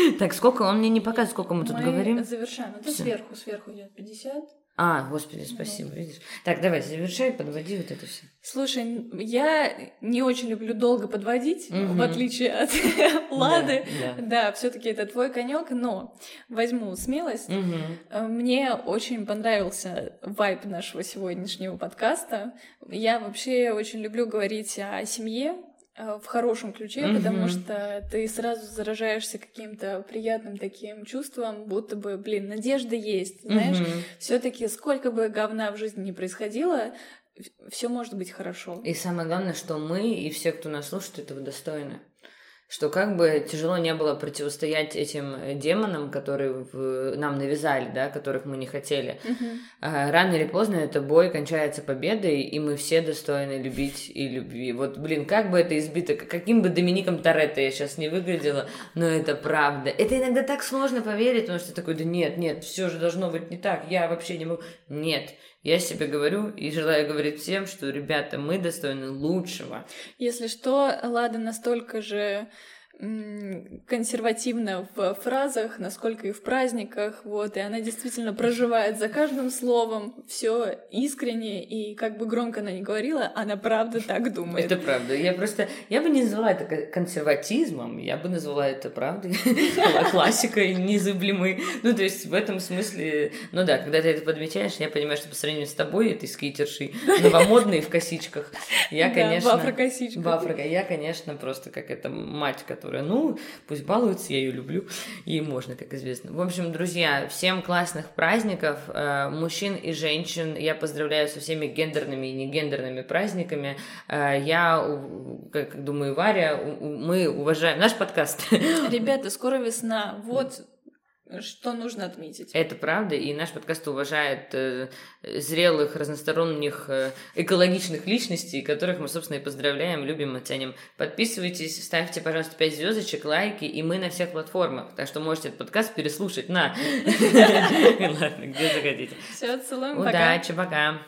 Так, сколько? Он мне не показывает, сколько мы тут говорим. завершаем. Это сверху, сверху идет 50. А, господи, спасибо, видишь. Так, давай, завершай, подводи вот это все. Слушай, я не очень люблю долго подводить, угу. в отличие от Лады. Да, да. да все-таки это твой конек, но возьму смелость. Угу. Мне очень понравился вайп нашего сегодняшнего подкаста. Я вообще очень люблю говорить о семье, в хорошем ключе, mm-hmm. потому что ты сразу заражаешься каким-то приятным таким чувством, будто бы, блин, надежда есть, знаешь. Mm-hmm. Все-таки сколько бы говна в жизни не происходило, все может быть хорошо. И самое главное, что мы и все, кто нас слушает, этого достойны что как бы тяжело не было противостоять этим э, демонам, которые в, нам навязали, да, которых мы не хотели. Uh-huh. Рано или поздно это бой кончается победой, и мы все достойны любить и любви. Вот, блин, как бы это избито, каким бы Домиником Торетто я сейчас не выглядела, но это правда. Это иногда так сложно поверить, потому что такой, да нет, нет, все же должно быть не так, я вообще не могу. Нет, я себе говорю и желаю говорить всем, что, ребята, мы достойны лучшего. Если что, Лада настолько же консервативна в фразах, насколько и в праздниках, вот, и она действительно проживает за каждым словом все искренне, и как бы громко она не говорила, она правда так думает. Это правда. Я просто, я бы не назвала это консерватизмом, я бы назвала это правдой, классикой незыблемой. Ну, то есть в этом смысле, ну да, когда ты это подмечаешь, я понимаю, что по сравнению с тобой, этой скитершей, новомодной в косичках, я, конечно... в афрокосичках. В я, конечно, просто как эта мать, которая которая, ну, пусть балуется, я ее люблю, ей можно, как известно. В общем, друзья, всем классных праздников, э, мужчин и женщин, я поздравляю со всеми гендерными и негендерными праздниками. Э, я, как думаю, Варя, мы уважаем наш подкаст. Ребята, скоро весна, вот что нужно отметить. Это правда, и наш подкаст уважает э, зрелых, разносторонних, э, экологичных личностей, которых мы, собственно, и поздравляем, любим и ценим. Подписывайтесь, ставьте, пожалуйста, 5 звездочек, лайки, и мы на всех платформах, так что можете этот подкаст переслушать на... Ладно, где захотите. Все, целуем, пока. Удачи, пока.